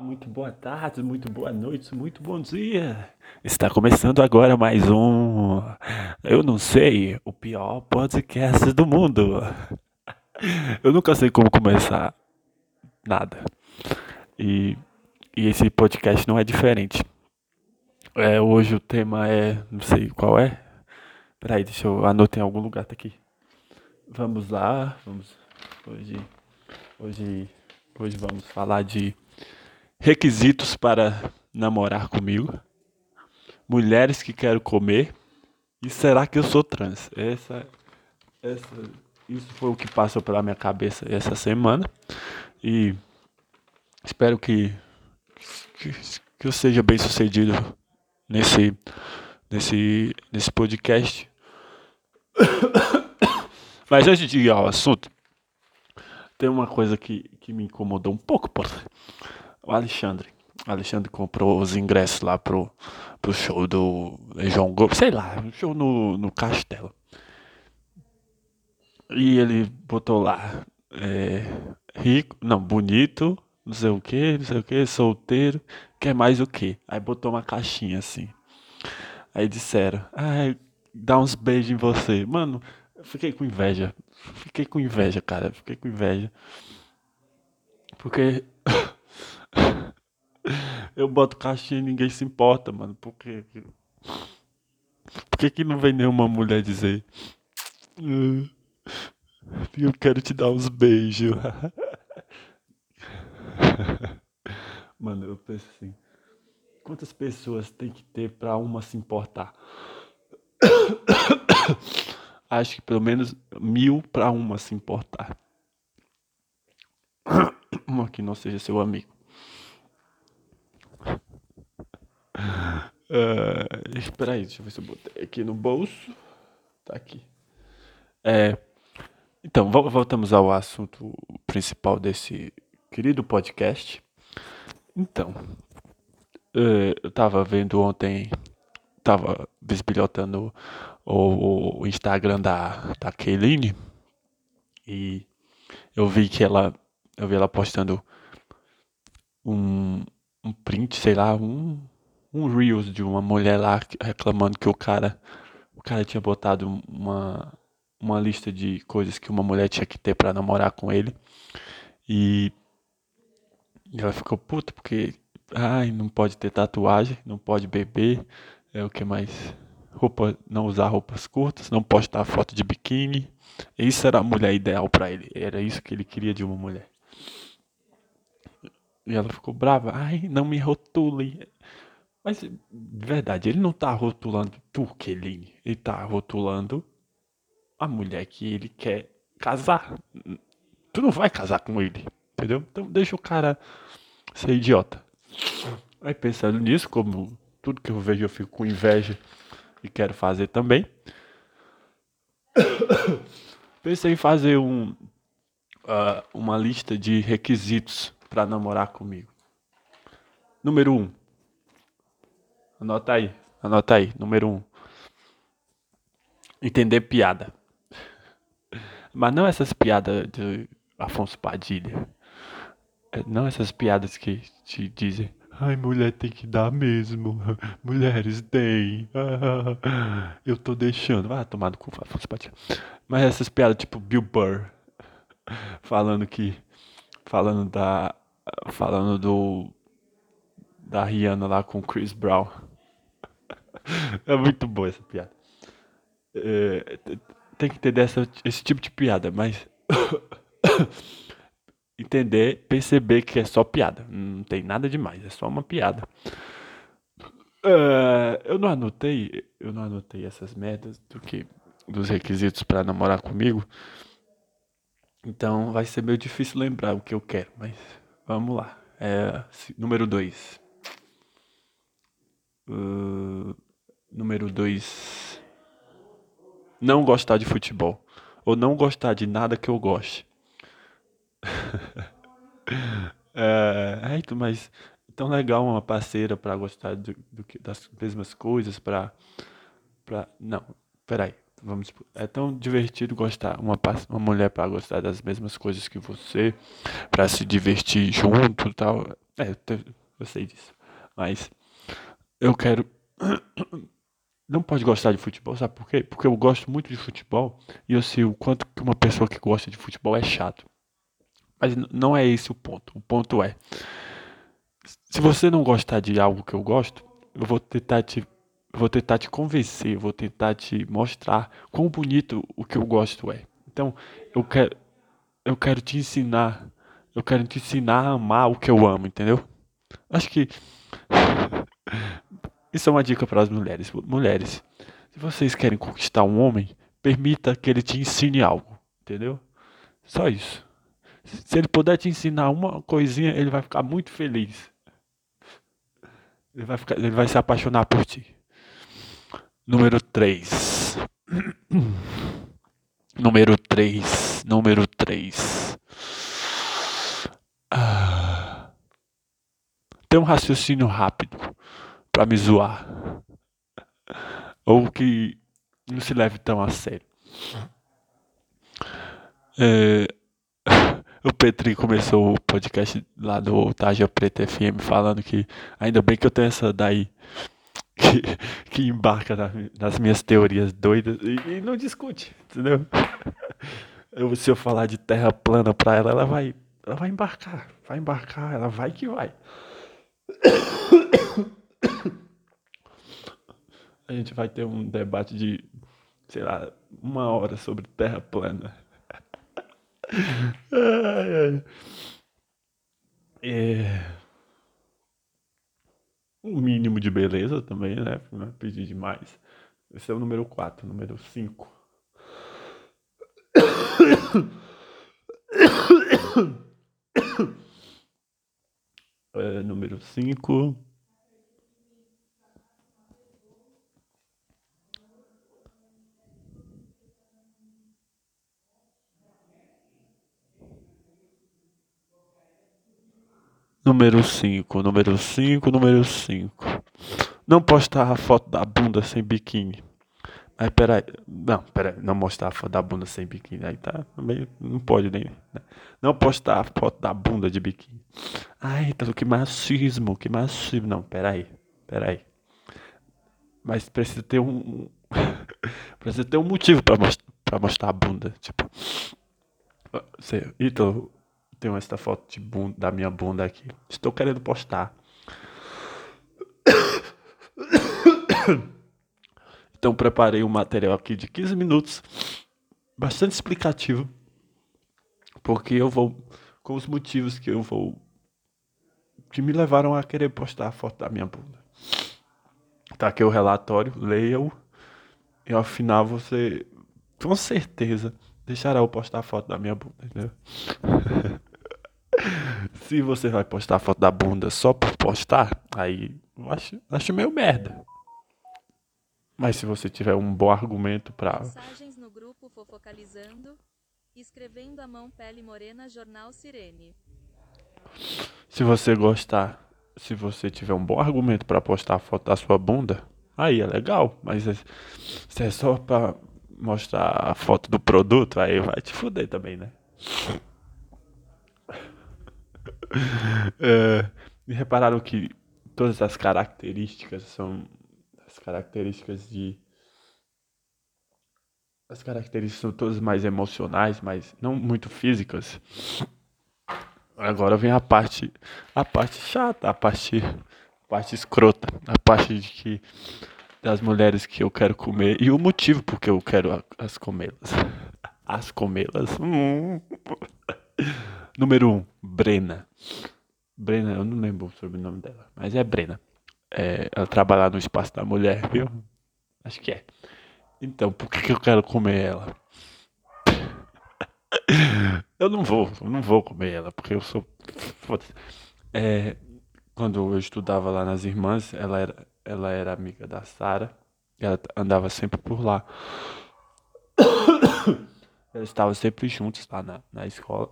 Muito boa tarde, muito boa noite, muito bom dia. Está começando agora mais um. Eu não sei, o pior podcast do mundo. Eu nunca sei como começar nada. E, e esse podcast não é diferente. É, hoje o tema é. Não sei qual é. Peraí, deixa eu anotar em algum lugar, tá aqui. Vamos lá, vamos. Hoje. Hoje. Hoje vamos falar de requisitos para namorar comigo. Mulheres que quero comer. E será que eu sou trans? Essa, essa, isso foi o que passou pela minha cabeça essa semana. E espero que, que, que eu seja bem sucedido nesse, nesse, nesse podcast. Mas antes de ir ao assunto, tem uma coisa que, que me incomodou um pouco, por o Alexandre. O Alexandre comprou os ingressos lá pro, pro show do João Gomes, sei lá, um show no, no Castelo. E ele botou lá, é, rico, não, bonito, não sei o que, não sei o que, solteiro, quer mais o que? Aí botou uma caixinha assim. Aí disseram, ai, dá uns beijos em você. Mano, eu fiquei com inveja. Fiquei com inveja, cara. Fiquei com inveja. Porque eu boto caixinha e ninguém se importa, mano. Por quê? Por que, que não vem nenhuma mulher dizer ah, eu quero te dar uns beijos? Mano, eu penso assim, quantas pessoas tem que ter pra uma se importar? Acho que pelo menos mil pra uma se importar. Uma que não seja seu amigo. Uh, espera aí, deixa eu ver se eu botei aqui no bolso. Tá aqui. É, então, voltamos ao assunto principal desse querido podcast. Então, uh, eu tava vendo ontem, tava bisbilhotando o, o Instagram da, da Kayline e eu vi que ela, eu vi ela postando um, um print, sei lá, um, um Reels de uma mulher lá reclamando que o cara, o cara tinha botado uma, uma lista de coisas que uma mulher tinha que ter para namorar com ele. E, e ela ficou puta porque, ai, não pode ter tatuagem, não pode beber, é o que mais? Roupa, não usar roupas curtas, não postar foto de biquíni. Isso era a mulher ideal para ele, era isso que ele queria de uma mulher. E ela ficou brava, ai, não me rotule. Mas, de verdade, ele não tá rotulando tu, Keline. Ele tá rotulando a mulher que ele quer casar. Tu não vai casar com ele, entendeu? Então deixa o cara ser idiota. Aí pensando nisso, como tudo que eu vejo eu fico com inveja e quero fazer também. Pensei em fazer um, uh, uma lista de requisitos para namorar comigo. Número 1. Um, Anota aí, anota aí, número um. Entender piada. Mas não essas piadas de Afonso Padilha. É, não essas piadas que te dizem, ai, mulher tem que dar mesmo. Mulheres têm. eu tô deixando. Vai tomar no cu, Afonso Padilha. Mas essas piadas tipo Bill Burr. Falando que. Falando da. Falando do. Da Rihanna lá com Chris Brown. É muito boa essa piada. É, tem que entender essa, esse tipo de piada, mas. entender, perceber que é só piada. Não tem nada demais, é só uma piada. É, eu não anotei, eu não anotei essas merdas do que dos requisitos para namorar comigo. Então vai ser meio difícil lembrar o que eu quero, mas vamos lá. É, número 2. Uh, Número 2. Não gostar de futebol. Ou não gostar de nada que eu goste. é, é, mas tão legal uma parceira para gostar do, do, das mesmas coisas, para. Pra... Não, peraí. vamos, é tão divertido gostar uma, uma mulher para gostar das mesmas coisas que você, para se divertir junto, tal. É, eu sei disso. Mas eu quero não pode gostar de futebol, sabe por quê? Porque eu gosto muito de futebol e eu sei o quanto que uma pessoa que gosta de futebol é chato. Mas não é esse o ponto. O ponto é, se você não gostar de algo que eu gosto, eu vou tentar te vou tentar te convencer, vou tentar te mostrar quão bonito o que eu gosto é. Então, eu quero eu quero te ensinar, eu quero te ensinar a amar o que eu amo, entendeu? Acho que isso é uma dica para as mulheres. Mulheres, se vocês querem conquistar um homem, permita que ele te ensine algo, entendeu? Só isso. Se ele puder te ensinar uma coisinha, ele vai ficar muito feliz. Ele vai, ficar, ele vai se apaixonar por ti. Número 3. número 3. Número 3. Ah. Tem um raciocínio rápido para me zoar. Ou que não se leve tão a sério. É, o Petri começou o podcast lá do Taja Preta FM falando que ainda bem que eu tenho essa daí que, que embarca na, nas minhas teorias doidas e, e, não discute, entendeu? Eu, se eu falar de terra plana pra ela, ela vai, ela vai embarcar, vai embarcar, ela vai que vai. A gente vai ter um debate de, sei lá, uma hora sobre terra plana. ai, ai. É... Um mínimo de beleza também, né? Não pedir demais. Esse é o número 4, número 5. É, número 5. Número 5, número 5, número 5. Não postar a foto da bunda sem biquíni. Aí, peraí. Não, peraí. Não mostrar a foto da bunda sem biquíni. Aí tá meio. Não pode nem. Né? Não postar a foto da bunda de biquíni. Ai, tá, que machismo, que machismo. Não, peraí. Peraí. Mas precisa ter um. precisa ter um motivo pra, most pra mostrar a bunda. Tipo. Você, Ítalo, tenho esta foto de bunda, da minha bunda aqui. Estou querendo postar. Então preparei um material aqui de 15 minutos, bastante explicativo, porque eu vou com os motivos que eu vou que me levaram a querer postar a foto da minha bunda. Tá aqui o relatório, leia-o e ao final você com certeza deixará eu postar a foto da minha bunda, entendeu? Se você vai postar a foto da bunda só por postar, aí eu acho, acho meio merda. Mas se você tiver um bom argumento para Mensagens no grupo fofocalizando, escrevendo a mão pele morena jornal Sirene. Se você gostar, se você tiver um bom argumento para postar a foto da sua bunda, aí é legal, mas é, se é só para mostrar a foto do produto, aí vai te fuder também, né? é, e repararam que todas as características são as características de as características são todas mais emocionais, mas não muito físicas. Agora vem a parte a parte chata, a parte a parte escrota, a parte de que das mulheres que eu quero comer e o motivo porque eu quero as comê-las. As comê-las. Hum. Número 1, um, Brena. Brena, eu não lembro o sobrenome dela, mas é Brena. É, ela trabalha no espaço da mulher, viu? Acho que é. Então, por que, que eu quero comer ela? eu não vou, eu não vou comer ela, porque eu sou. É, quando eu estudava lá nas irmãs, ela era, ela era amiga da Sara. Ela andava sempre por lá. Eles estavam sempre juntos lá na, na escola.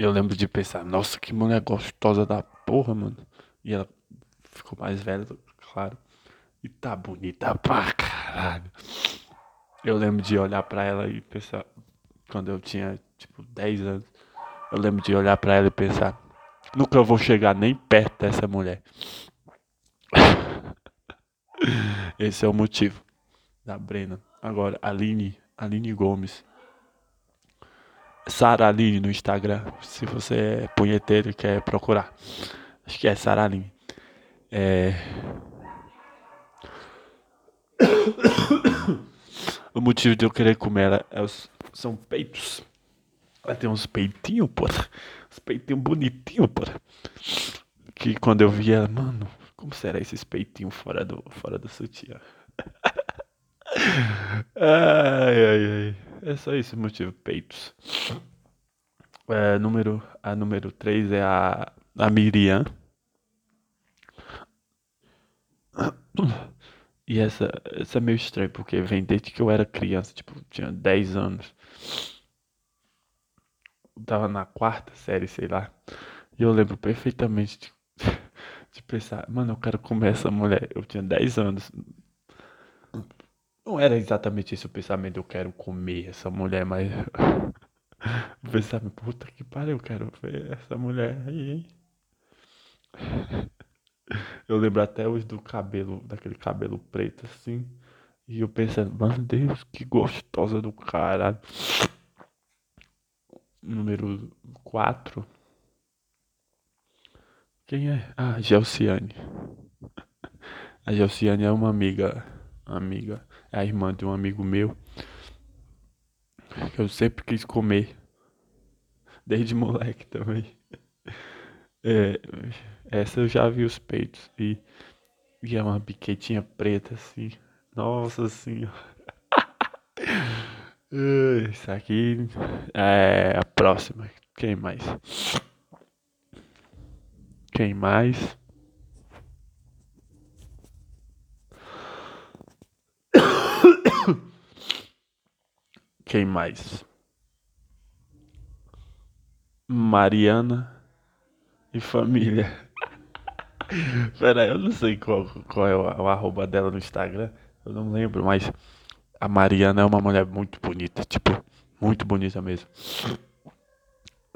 Eu lembro de pensar, nossa, que mulher gostosa da porra, mano. E ela ficou mais velha, claro. E tá bonita pra caralho. Eu lembro de olhar pra ela e pensar, quando eu tinha tipo 10 anos, eu lembro de olhar pra ela e pensar, nunca vou chegar nem perto dessa mulher. Esse é o motivo da Brena. Agora, Aline, Aline Gomes. Sara Aline no Instagram, se você é punheteiro e quer procurar. Acho que é Sara Aline. É... o motivo de eu querer comer ela é os, são peitos. Ela tem uns peitinhos, porra. Uns peitinhos bonitinhos, porra. Que quando eu vi ela, mano, como será esses peitinhos fora do, fora do sutiã? ai, ai, ai. É só esse motivo, peitos. É, número, a número 3 é a, a Miriam. E essa, essa é meio estranho, porque vem desde que eu era criança, tipo, tinha 10 anos. Eu tava na quarta série, sei lá. E eu lembro perfeitamente de, de pensar, mano, eu quero comer essa mulher. Eu tinha 10 anos. Não era exatamente esse o pensamento, eu quero comer essa mulher, mas. Eu pensava, puta que pariu, eu quero ver essa mulher aí, hein? Eu lembro até hoje do cabelo, daquele cabelo preto assim. E eu pensando, meu Deus, que gostosa do caralho. Número 4. Quem é? Ah, Gelciane. A Gelciane é uma amiga. Amiga. A irmã de um amigo meu. Que eu sempre quis comer. Desde moleque também. É, essa eu já vi os peitos. E, e é uma biquetinha preta assim. Nossa senhora. Isso aqui é a próxima. Quem mais? Quem mais? Quem mais? Mariana e família. Pera eu não sei qual, qual é o, o arroba dela no Instagram. Eu não lembro, mas a Mariana é uma mulher muito bonita. Tipo, muito bonita mesmo.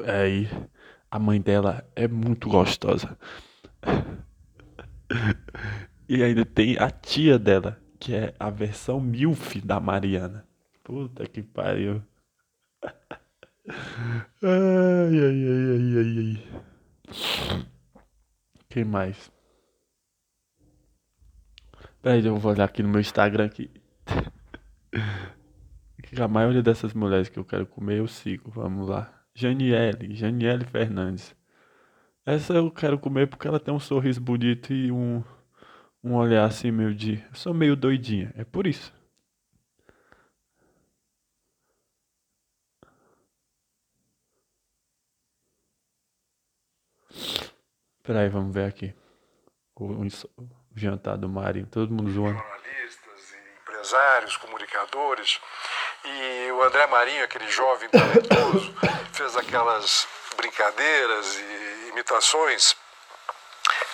Aí, a mãe dela é muito gostosa. E ainda tem a tia dela, que é a versão MILF da Mariana. Puta que pariu. Ai, ai, ai, ai, ai, ai. Quem mais? Peraí, eu vou olhar aqui no meu Instagram aqui. A maioria dessas mulheres que eu quero comer eu sigo. Vamos lá. Janiele, Janiele Fernandes. Essa eu quero comer porque ela tem um sorriso bonito e um, um olhar assim meio de. Eu sou meio doidinha, é por isso. Peraí, vamos ver aqui. O, o, jantar do Marinho, todo mundo zoando. Jornalistas, empresários, comunicadores. E o André Marinho, aquele jovem talentoso, fez aquelas brincadeiras e imitações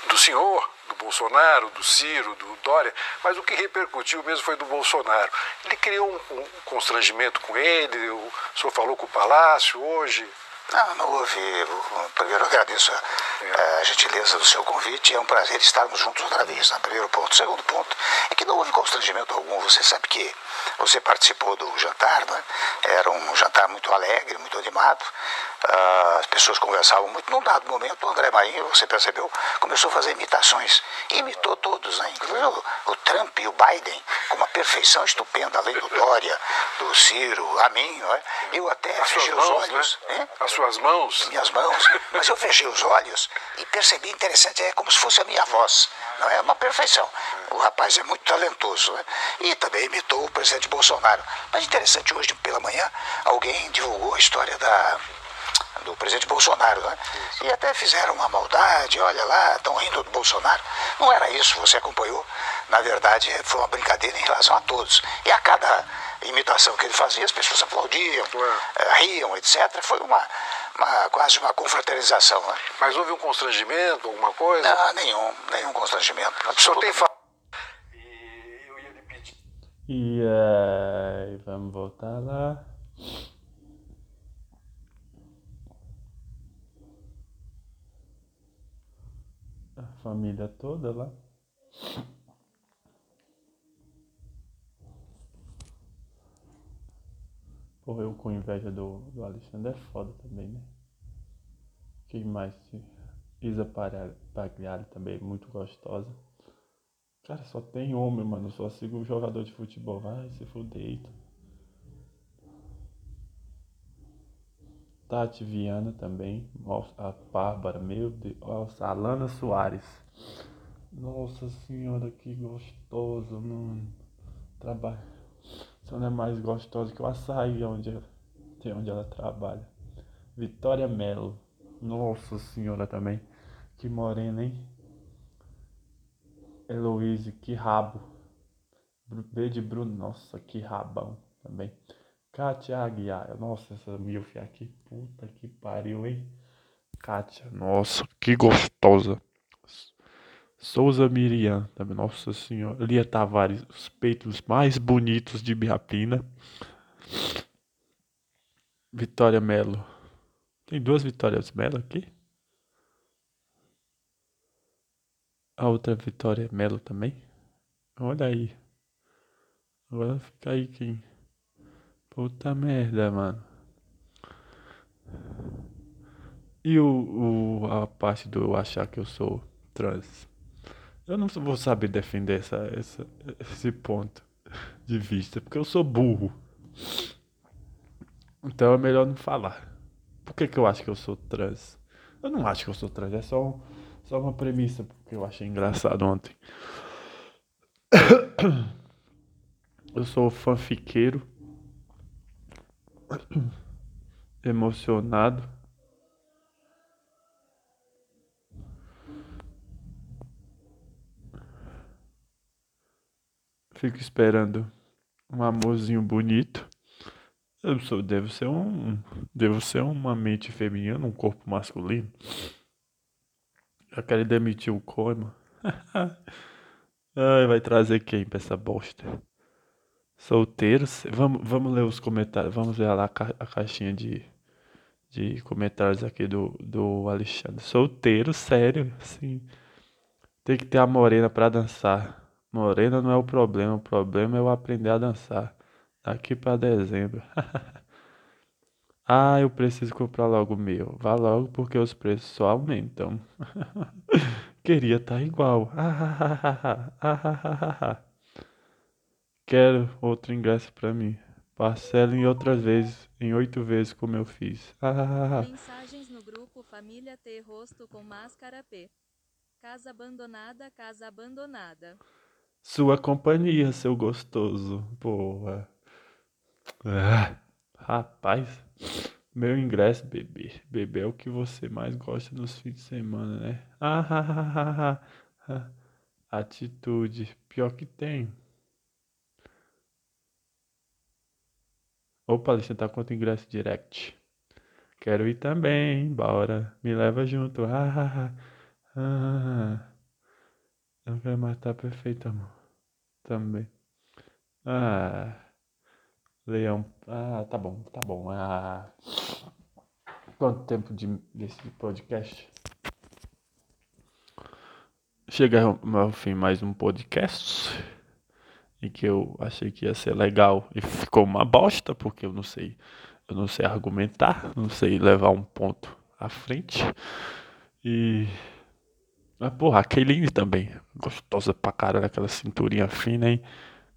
do senhor, do Bolsonaro, do Ciro, do Dória, mas o que repercutiu mesmo foi do Bolsonaro. Ele criou um, um constrangimento com ele, o senhor falou com o Palácio hoje. Não, não houve. Primeiro, agradeço a, a, gentileza do seu convite. É um prazer estarmos juntos outra vez, né? primeiro ponto. Segundo ponto é que não houve constrangimento algum. Você sabe que você participou do jantar, né? Era um jantar muito alegre, muito animado. As pessoas conversavam muito. Num dado momento, o André Marinho, você percebeu, começou a fazer imitações. Imitou todos, né? Inclusive o, o Trump e o Biden, com uma perfeição estupenda, além do Dória, do Ciro, a mim. Né? Eu até As fechei os mãos, olhos. né? né? As suas mãos. minhas mãos, mas eu fechei os olhos e percebi interessante, é como se fosse a minha voz. Não é uma perfeição. O rapaz é muito talentoso, né? E também imitou o presidente Bolsonaro. Mas interessante, hoje pela manhã, alguém divulgou a história da, do presidente Bolsonaro, né? E até fizeram uma maldade, olha lá, estão rindo do Bolsonaro. Não era isso, você acompanhou. Na verdade, foi uma brincadeira em relação a todos. E a cada imitação que ele fazia, as pessoas aplaudiam, eh, riam, etc. Foi uma, uma quase uma confraternização, né? Mas houve um constrangimento, alguma coisa? Não, nenhum, nenhum constrangimento. O senhor tem falado. E eu ia lhe pedir. E aí, vamos voltar lá. A família toda lá. Porra, eu com inveja do, do Alexandre é foda também, né? Quem mais? Isa Pagliari também, muito gostosa. Cara, só tem homem, mano. Só sigo jogador de futebol. Vai se fuder. Tati Viana também. Nossa, a Bárbara, meu Deus. Nossa, Alana Soares. Nossa senhora, que gostoso, mano. Trabalho. Só não é mais gostosa que o açaí onde, tem onde ela trabalha. Vitória Melo. Nossa senhora também. Que morena, hein? Heloíse, que rabo. B de Bruno, nossa, que rabão também. Kátia Aguiar, nossa, essa milf aqui, puta que pariu, hein? Kátia, nossa, que gostosa. Souza Miriam, também, nossa senhora. Lia Tavares, os peitos mais bonitos de Biapina. Vitória Melo. Tem duas Vitórias Melo aqui? A outra Vitória Melo também. Olha aí. Agora fica aí quem. Puta merda, mano. E o, o, a parte do eu achar que eu sou trans. Eu não vou saber defender essa, essa, esse ponto de vista, porque eu sou burro. Então é melhor não falar. Por que, que eu acho que eu sou trans? Eu não acho que eu sou trans, é só só uma premissa, porque eu achei engraçado ontem. Eu sou fanfiqueiro, emocionado. Fico esperando um amorzinho bonito. Eu sou, devo ser um, devo ser uma mente feminina, um corpo masculino. Já querem demitir o Coima. Ai, vai trazer quem pra essa bosta? Solteiros? Vamos, vamos ler os comentários. Vamos ver lá a, caixinha de, de comentários aqui do, do Alexandre. Solteiro, sério, sim. Tem que ter a morena pra dançar. Morena não é o problema, o problema é eu aprender a dançar. Daqui pra dezembro. Ah, eu preciso comprar logo o meu. Vá logo porque os preços só aumentam. Queria estar tá igual. Quero outro ingresso para mim. Parcela em outras vezes, em oito vezes como eu fiz. Mensagens no grupo Família T rosto com máscara P. Casa abandonada, casa abandonada. Sua companhia, seu gostoso. Porra. Ah, rapaz. Meu ingresso, bebê. Bebê é o que você mais gosta nos fins de semana, né? Ah, Atitude. Pior que tem. Opa, eu tá quanto ingresso direct. Quero ir também, bora. Me leva junto. Ah, ah, Eu não quero mais estar perfeito, amor. Também. Ah. Leão. Ah, tá bom, tá bom. Ah, quanto tempo de, desse podcast? Chega ao fim mais um podcast. E que eu achei que ia ser legal. E ficou uma bosta, porque eu não sei. Eu não sei argumentar, não sei levar um ponto à frente. E. Ah, porra, a Kayline também. Gostosa pra caralho, aquela cinturinha fina, hein?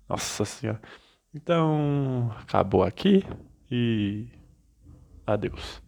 Nossa senhora. Então, acabou aqui e adeus.